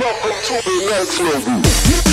Welcome to the next level.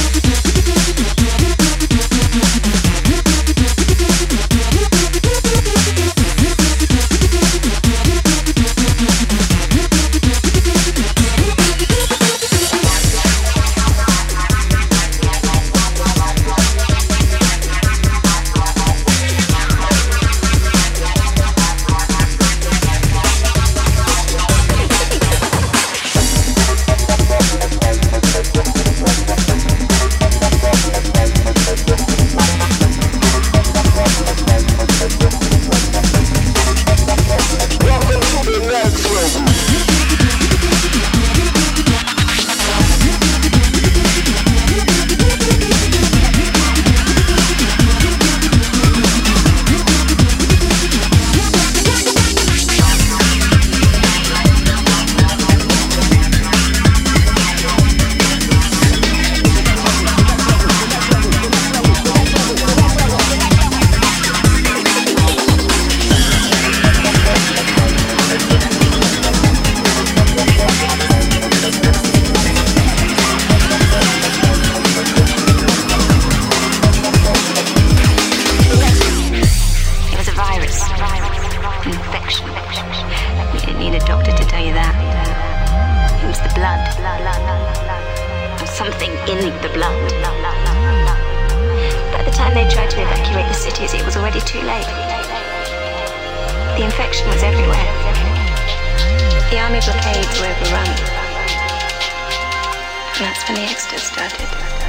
That's when the exit started.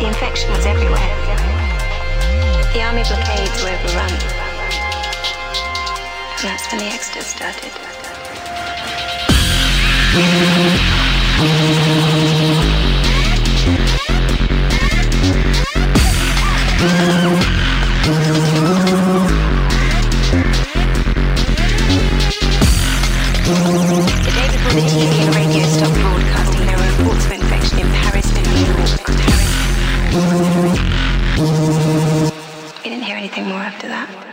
The infection was everywhere. The army blockades were overrun. And that's when the extras started. The day before the TV and radio stopped broadcasting. We didn't hear anything more after that.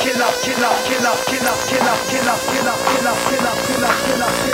kill up, kill up, kill up, kill up, kill up, kill up, kill up, kill up, kill up, kill up, kill up, kill up.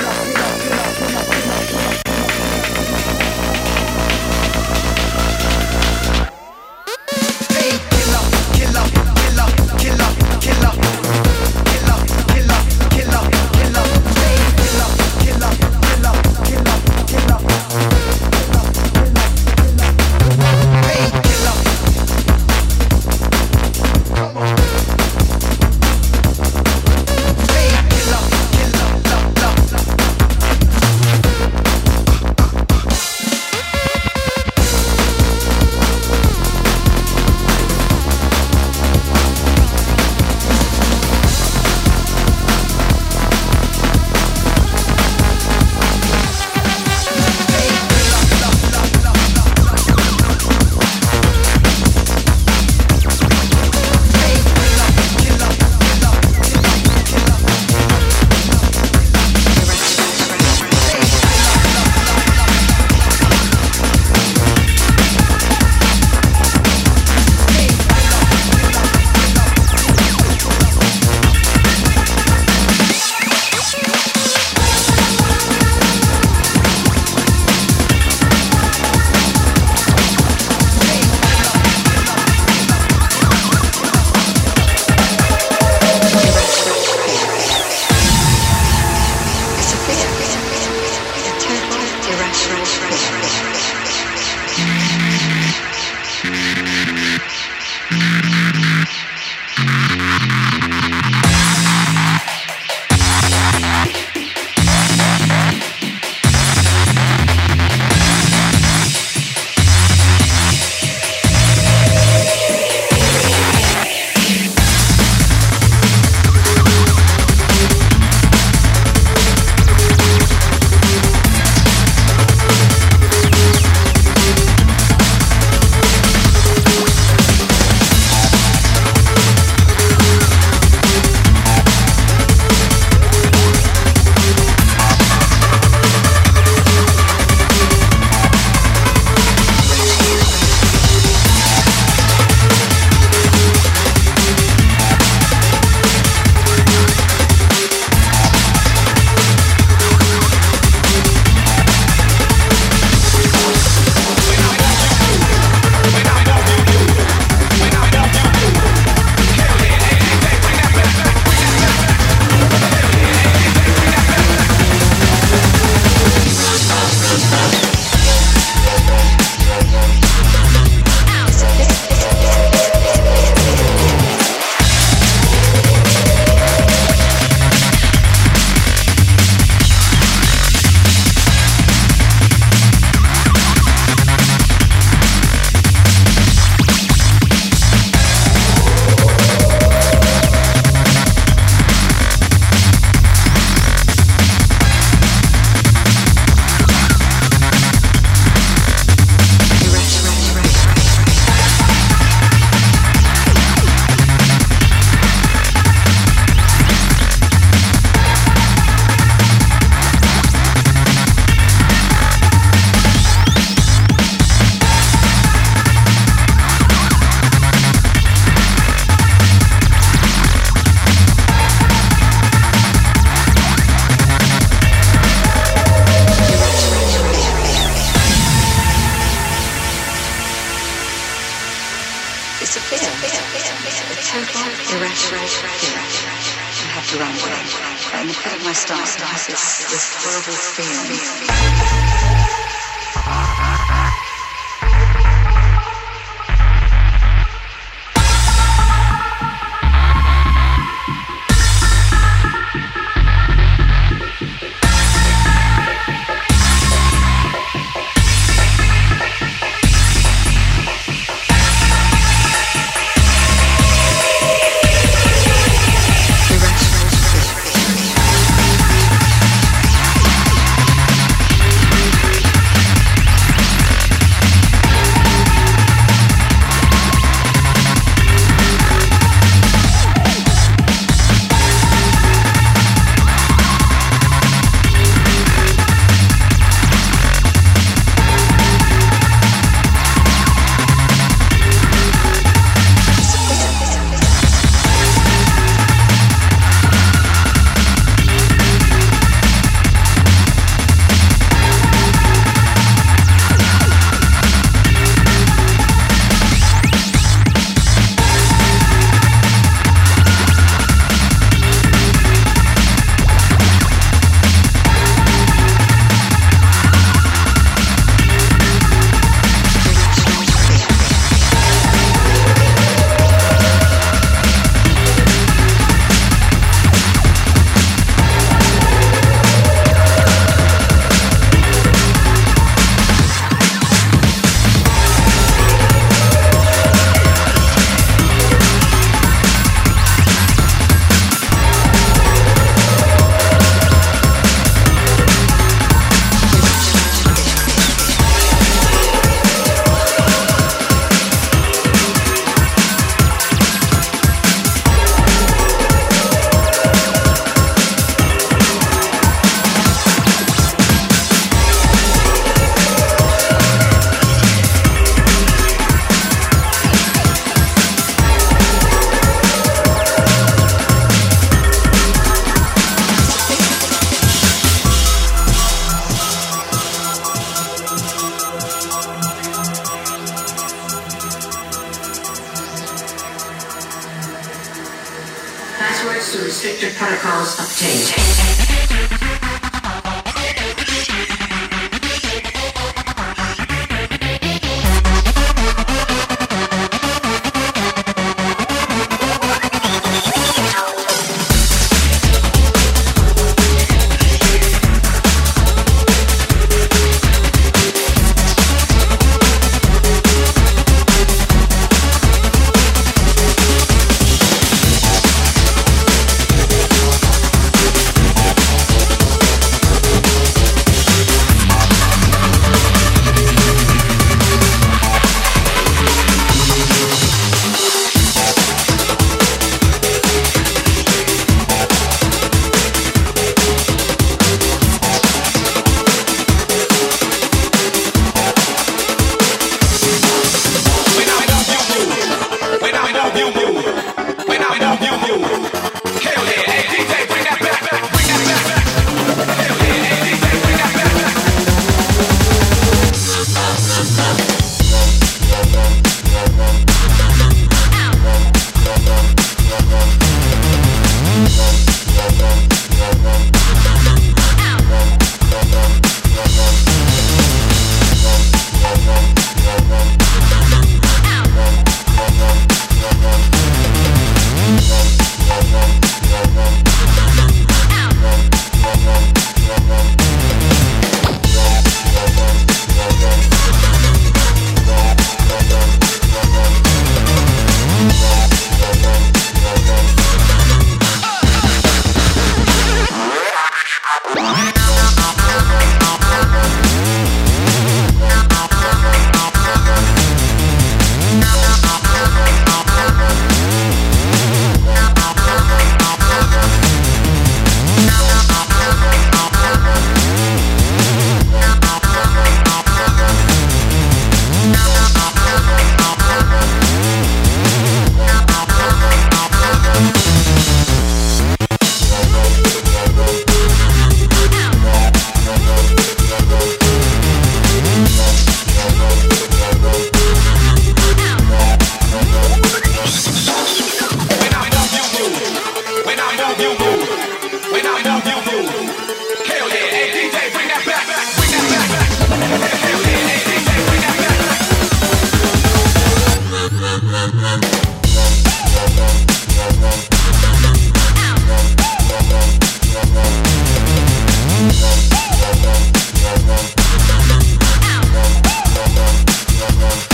Run, run.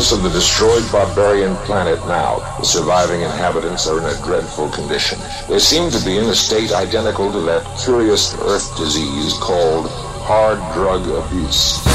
Surface of the destroyed barbarian planet now, the surviving inhabitants are in a dreadful condition. They seem to be in a state identical to that curious earth disease called hard drug abuse.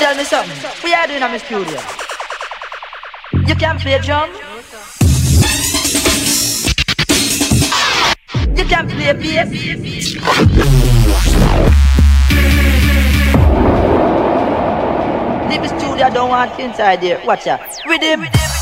Tell are doing a mystery. You can play. You can play bass. Don't want inside here. Watch out. With him. With him.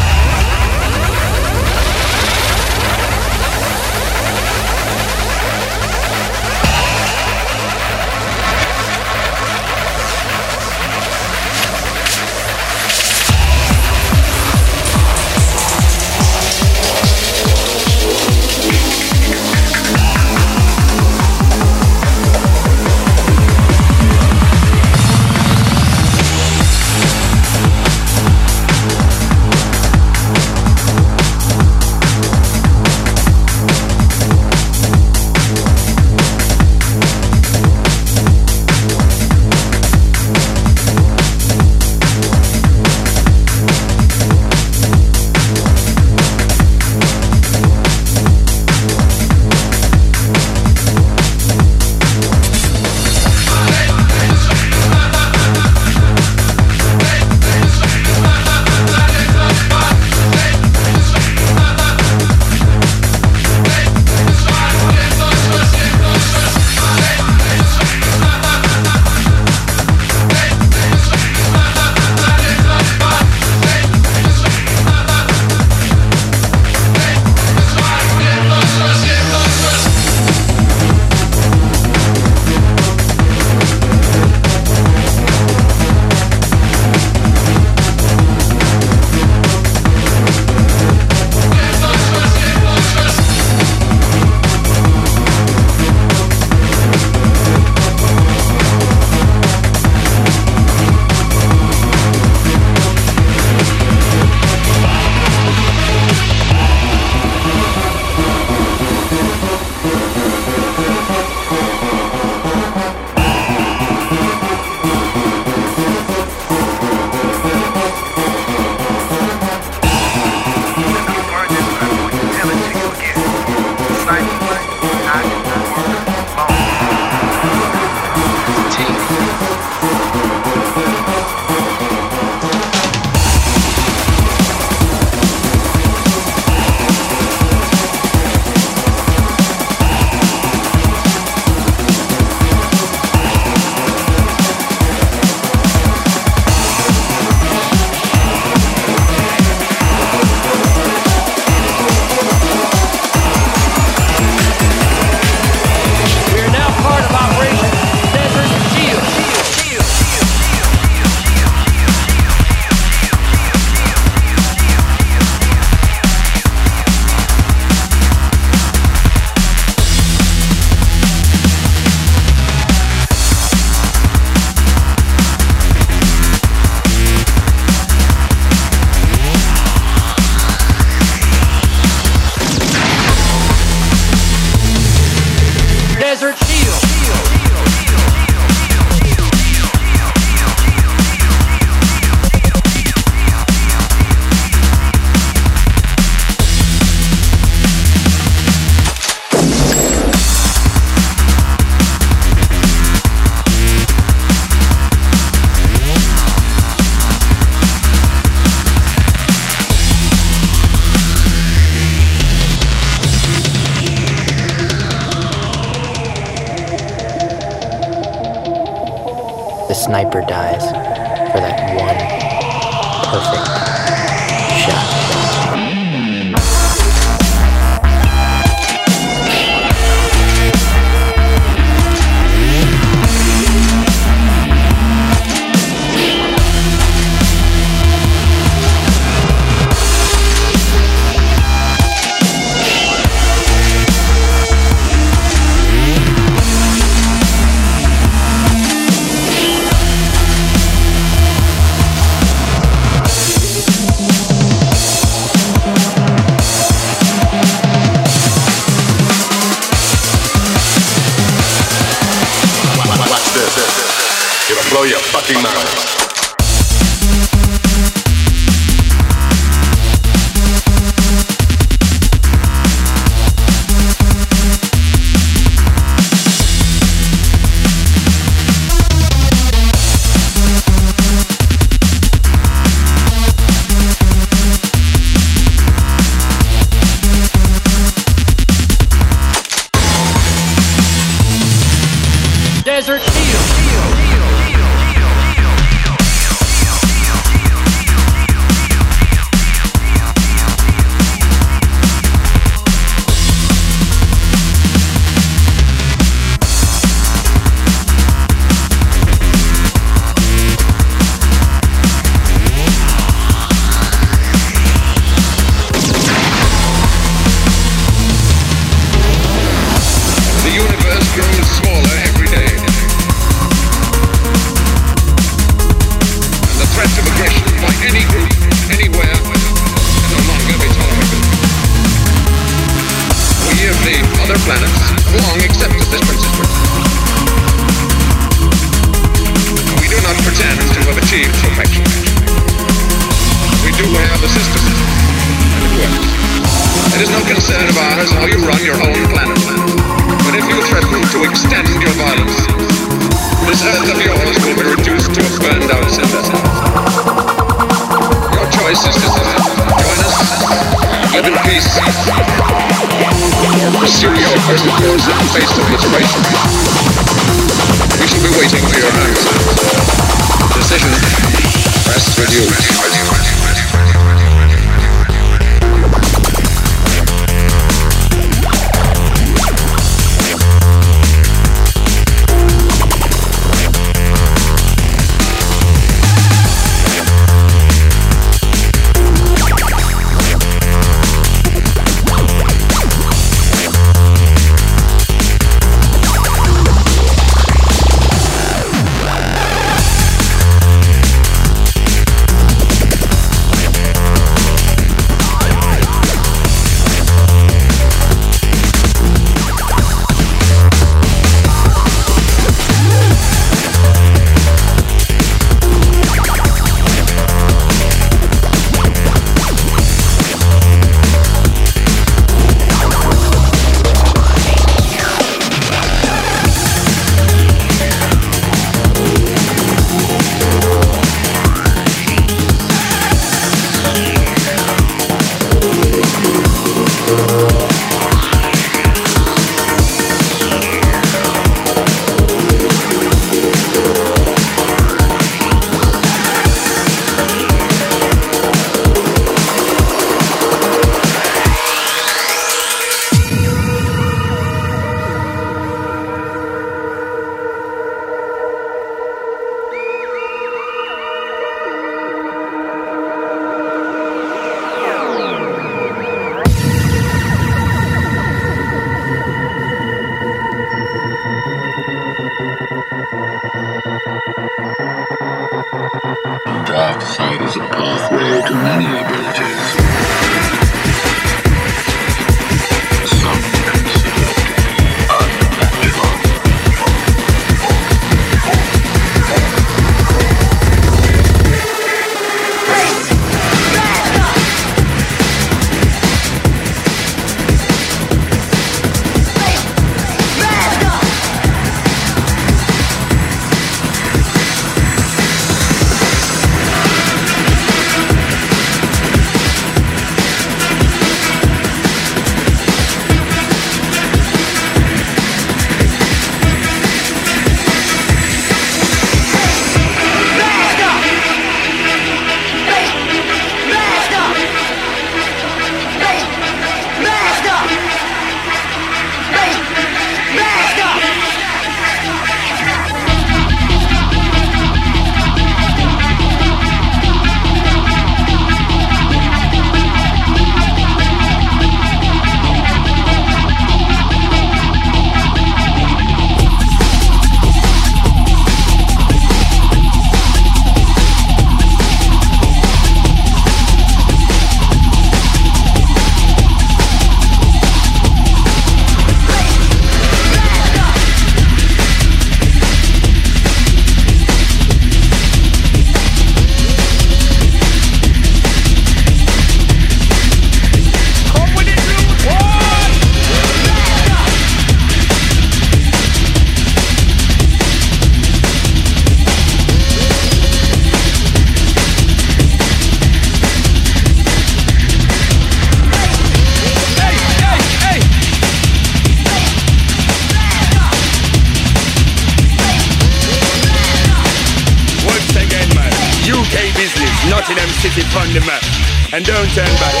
and don't turn back.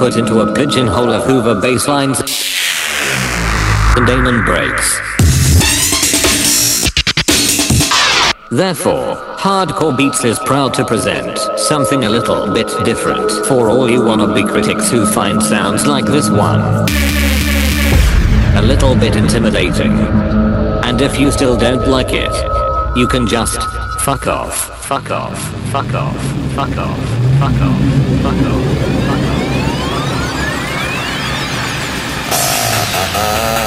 put into a pigeonhole of Hoover basslines and Amen breaks. Therefore, Hardcore Beats is proud to present something a little bit different for all you wannabe critics who find sounds like this one a little bit intimidating. And if you still don't like it, you can just fuck off, fuck off, fuck off, fuck off, fuck off, fuck off. Fuck off. Uh...